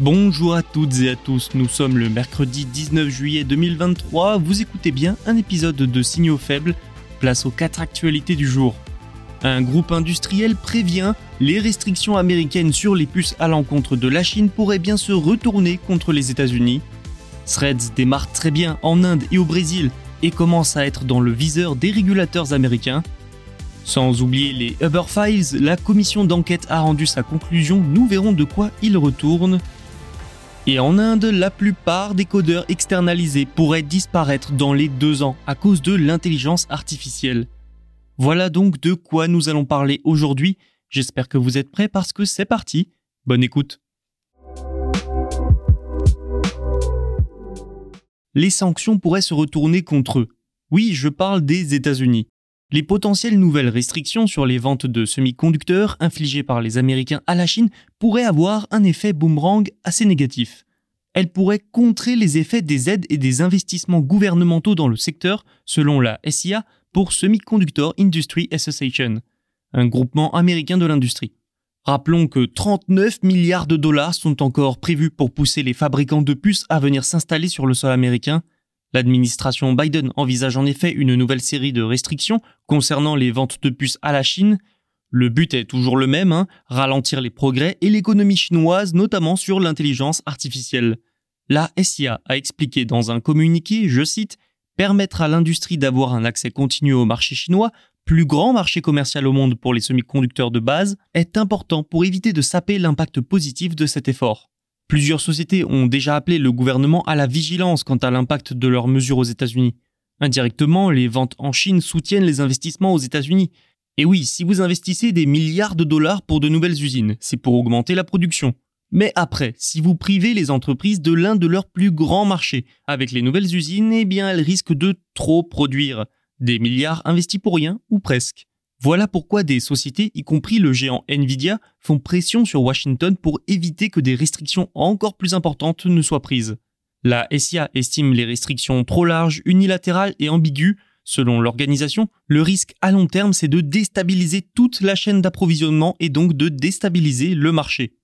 Bonjour à toutes et à tous, nous sommes le mercredi 19 juillet 2023, vous écoutez bien un épisode de Signaux faibles, place aux 4 actualités du jour. Un groupe industriel prévient, les restrictions américaines sur les puces à l'encontre de la Chine pourraient bien se retourner contre les États-Unis. Threads démarre très bien en Inde et au Brésil et commence à être dans le viseur des régulateurs américains. Sans oublier les Uber Files, la commission d'enquête a rendu sa conclusion, nous verrons de quoi il retourne. Et en Inde, la plupart des codeurs externalisés pourraient disparaître dans les deux ans à cause de l'intelligence artificielle. Voilà donc de quoi nous allons parler aujourd'hui. J'espère que vous êtes prêts parce que c'est parti. Bonne écoute. Les sanctions pourraient se retourner contre eux. Oui, je parle des États-Unis. Les potentielles nouvelles restrictions sur les ventes de semi-conducteurs infligées par les Américains à la Chine pourraient avoir un effet boomerang assez négatif. Elles pourraient contrer les effets des aides et des investissements gouvernementaux dans le secteur, selon la SIA, pour Semiconductor Industry Association, un groupement américain de l'industrie. Rappelons que 39 milliards de dollars sont encore prévus pour pousser les fabricants de puces à venir s'installer sur le sol américain. L'administration Biden envisage en effet une nouvelle série de restrictions concernant les ventes de puces à la Chine. Le but est toujours le même, hein, ralentir les progrès et l'économie chinoise, notamment sur l'intelligence artificielle. La SIA a expliqué dans un communiqué, je cite, Permettre à l'industrie d'avoir un accès continu au marché chinois, plus grand marché commercial au monde pour les semi-conducteurs de base, est important pour éviter de saper l'impact positif de cet effort. Plusieurs sociétés ont déjà appelé le gouvernement à la vigilance quant à l'impact de leurs mesures aux États-Unis. Indirectement, les ventes en Chine soutiennent les investissements aux États-Unis. Et oui, si vous investissez des milliards de dollars pour de nouvelles usines, c'est pour augmenter la production. Mais après, si vous privez les entreprises de l'un de leurs plus grands marchés, avec les nouvelles usines, eh bien elles risquent de trop produire. Des milliards investis pour rien, ou presque. Voilà pourquoi des sociétés, y compris le géant Nvidia, font pression sur Washington pour éviter que des restrictions encore plus importantes ne soient prises. La SIA estime les restrictions trop larges, unilatérales et ambiguës. Selon l'organisation, le risque à long terme, c'est de déstabiliser toute la chaîne d'approvisionnement et donc de déstabiliser le marché.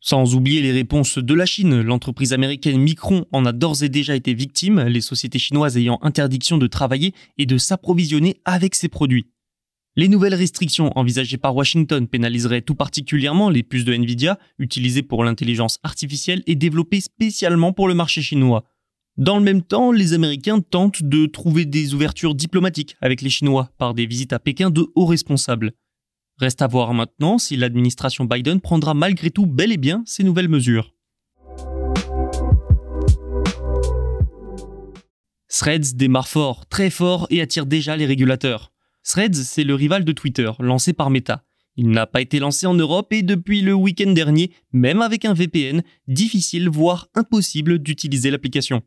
Sans oublier les réponses de la Chine, l'entreprise américaine Micron en a d'ores et déjà été victime, les sociétés chinoises ayant interdiction de travailler et de s'approvisionner avec ces produits. Les nouvelles restrictions envisagées par Washington pénaliseraient tout particulièrement les puces de Nvidia, utilisées pour l'intelligence artificielle et développées spécialement pour le marché chinois. Dans le même temps, les Américains tentent de trouver des ouvertures diplomatiques avec les Chinois par des visites à Pékin de hauts responsables. Reste à voir maintenant si l'administration Biden prendra malgré tout bel et bien ces nouvelles mesures. Threads démarre fort, très fort et attire déjà les régulateurs. Threads, c'est le rival de Twitter, lancé par Meta. Il n'a pas été lancé en Europe et depuis le week-end dernier, même avec un VPN, difficile voire impossible d'utiliser l'application.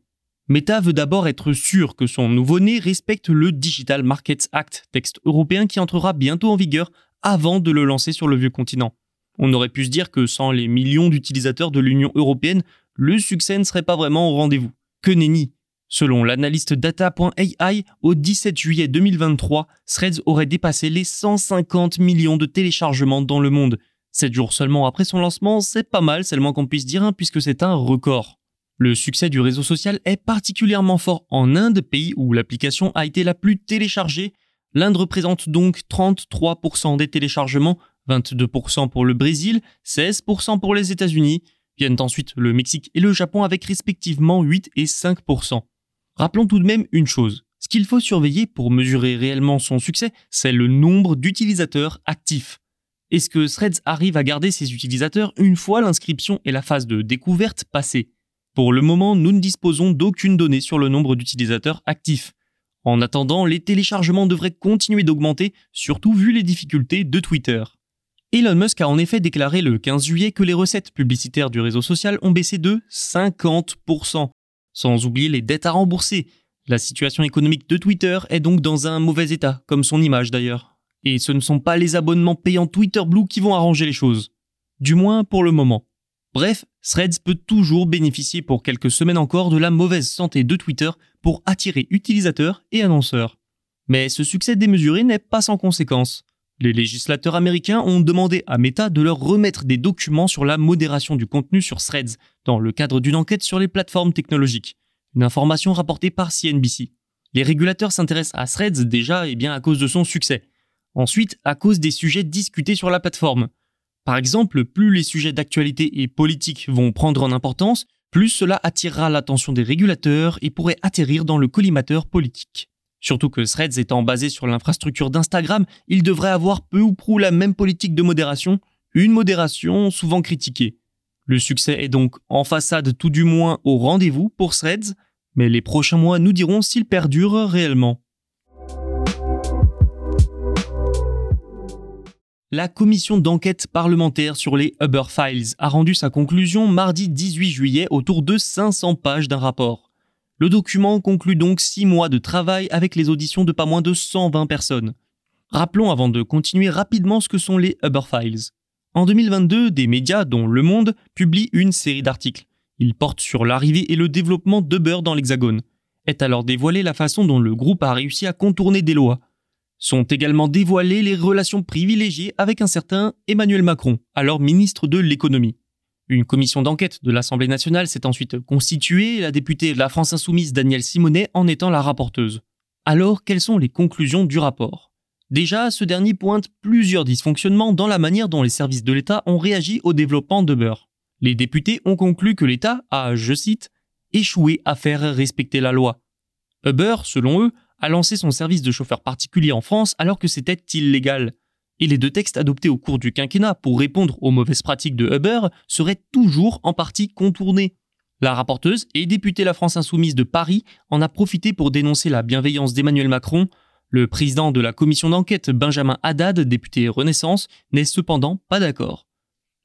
Meta veut d'abord être sûr que son nouveau-né respecte le Digital Markets Act, texte européen qui entrera bientôt en vigueur avant de le lancer sur le vieux continent. On aurait pu se dire que sans les millions d'utilisateurs de l'Union européenne, le succès ne serait pas vraiment au rendez-vous. Que nenni Selon l'analyste data.ai, au 17 juillet 2023, Threads aurait dépassé les 150 millions de téléchargements dans le monde. Sept jours seulement après son lancement, c'est pas mal, c'est le moins qu'on puisse dire, hein, puisque c'est un record. Le succès du réseau social est particulièrement fort en Inde, pays où l'application a été la plus téléchargée, L'Inde représente donc 33% des téléchargements, 22% pour le Brésil, 16% pour les États-Unis, viennent ensuite le Mexique et le Japon avec respectivement 8 et 5%. Rappelons tout de même une chose. Ce qu'il faut surveiller pour mesurer réellement son succès, c'est le nombre d'utilisateurs actifs. Est-ce que Threads arrive à garder ses utilisateurs une fois l'inscription et la phase de découverte passées Pour le moment, nous ne disposons d'aucune donnée sur le nombre d'utilisateurs actifs. En attendant, les téléchargements devraient continuer d'augmenter, surtout vu les difficultés de Twitter. Elon Musk a en effet déclaré le 15 juillet que les recettes publicitaires du réseau social ont baissé de 50%, sans oublier les dettes à rembourser. La situation économique de Twitter est donc dans un mauvais état, comme son image d'ailleurs. Et ce ne sont pas les abonnements payants Twitter Blue qui vont arranger les choses. Du moins pour le moment. Bref, Threads peut toujours bénéficier pour quelques semaines encore de la mauvaise santé de Twitter pour attirer utilisateurs et annonceurs. Mais ce succès démesuré n'est pas sans conséquences. Les législateurs américains ont demandé à Meta de leur remettre des documents sur la modération du contenu sur Threads dans le cadre d'une enquête sur les plateformes technologiques. Une information rapportée par CNBC. Les régulateurs s'intéressent à Threads déjà et bien à cause de son succès. Ensuite, à cause des sujets discutés sur la plateforme. Par exemple, plus les sujets d'actualité et politique vont prendre en importance, plus cela attirera l'attention des régulateurs et pourrait atterrir dans le collimateur politique. Surtout que Threads étant basé sur l'infrastructure d'Instagram, il devrait avoir peu ou prou la même politique de modération, une modération souvent critiquée. Le succès est donc en façade tout du moins au rendez-vous pour Threads, mais les prochains mois nous diront s'il perdure réellement. La commission d'enquête parlementaire sur les Uber Files a rendu sa conclusion mardi 18 juillet autour de 500 pages d'un rapport. Le document conclut donc 6 mois de travail avec les auditions de pas moins de 120 personnes. Rappelons avant de continuer rapidement ce que sont les Uber Files. En 2022, des médias, dont Le Monde, publient une série d'articles. Ils portent sur l'arrivée et le développement d'Uber dans l'Hexagone. Est alors dévoilée la façon dont le groupe a réussi à contourner des lois. Sont également dévoilées les relations privilégiées avec un certain Emmanuel Macron, alors ministre de l'économie. Une commission d'enquête de l'Assemblée nationale s'est ensuite constituée, la députée de la France insoumise Danielle Simonet en étant la rapporteuse. Alors, quelles sont les conclusions du rapport? Déjà, ce dernier pointe plusieurs dysfonctionnements dans la manière dont les services de l'État ont réagi au développement de Beurre. Les députés ont conclu que l'État a, je cite, échoué à faire respecter la loi. Uber, selon eux, a lancé son service de chauffeur particulier en France alors que c'était illégal et les deux textes adoptés au cours du quinquennat pour répondre aux mauvaises pratiques de Uber seraient toujours en partie contournés. La rapporteuse et députée La France Insoumise de Paris en a profité pour dénoncer la bienveillance d'Emmanuel Macron. Le président de la commission d'enquête, Benjamin Haddad, député Renaissance, n'est cependant pas d'accord.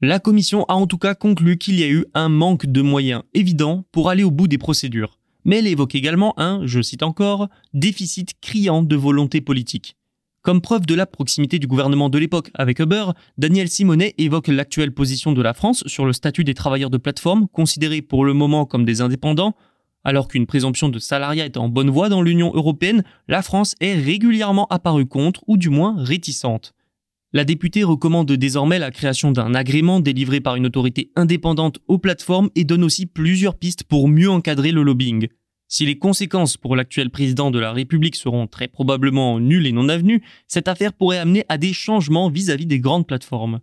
La commission a en tout cas conclu qu'il y a eu un manque de moyens évident pour aller au bout des procédures, mais elle évoque également un, je cite encore, déficit criant de volonté politique. Comme preuve de la proximité du gouvernement de l'époque avec Uber, Daniel Simonet évoque l'actuelle position de la France sur le statut des travailleurs de plateforme, considérés pour le moment comme des indépendants. Alors qu'une présomption de salariat est en bonne voie dans l'Union européenne, la France est régulièrement apparue contre, ou du moins réticente. La députée recommande désormais la création d'un agrément délivré par une autorité indépendante aux plateformes et donne aussi plusieurs pistes pour mieux encadrer le lobbying. Si les conséquences pour l'actuel président de la République seront très probablement nulles et non avenues, cette affaire pourrait amener à des changements vis-à-vis des grandes plateformes.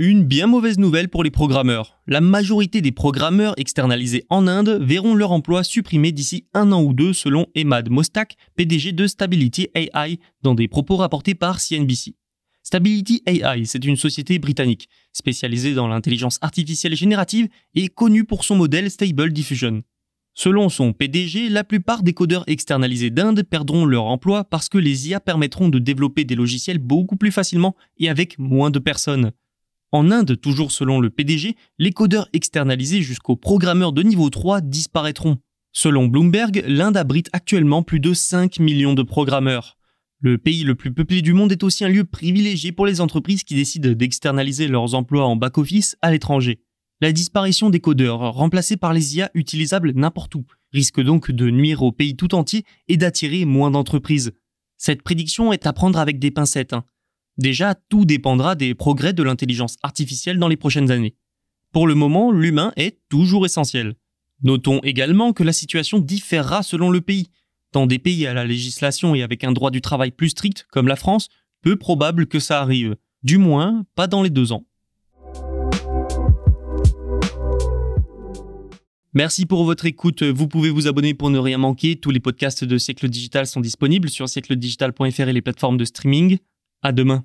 Une bien mauvaise nouvelle pour les programmeurs. La majorité des programmeurs externalisés en Inde verront leur emploi supprimé d'ici un an ou deux selon Emad Mostak, PDG de Stability AI, dans des propos rapportés par CNBC. Stability AI, c'est une société britannique spécialisée dans l'intelligence artificielle générative et connue pour son modèle Stable Diffusion. Selon son PDG, la plupart des codeurs externalisés d'Inde perdront leur emploi parce que les IA permettront de développer des logiciels beaucoup plus facilement et avec moins de personnes. En Inde, toujours selon le PDG, les codeurs externalisés jusqu'aux programmeurs de niveau 3 disparaîtront. Selon Bloomberg, l'Inde abrite actuellement plus de 5 millions de programmeurs. Le pays le plus peuplé du monde est aussi un lieu privilégié pour les entreprises qui décident d'externaliser leurs emplois en back-office à l'étranger. La disparition des codeurs, remplacés par les IA utilisables n'importe où, risque donc de nuire au pays tout entier et d'attirer moins d'entreprises. Cette prédiction est à prendre avec des pincettes. Hein. Déjà, tout dépendra des progrès de l'intelligence artificielle dans les prochaines années. Pour le moment, l'humain est toujours essentiel. Notons également que la situation différera selon le pays. Dans des pays à la législation et avec un droit du travail plus strict, comme la France, peu probable que ça arrive. Du moins, pas dans les deux ans. Merci pour votre écoute. Vous pouvez vous abonner pour ne rien manquer. Tous les podcasts de Siècle Digital sont disponibles sur siècledigital.fr et les plateformes de streaming. À demain.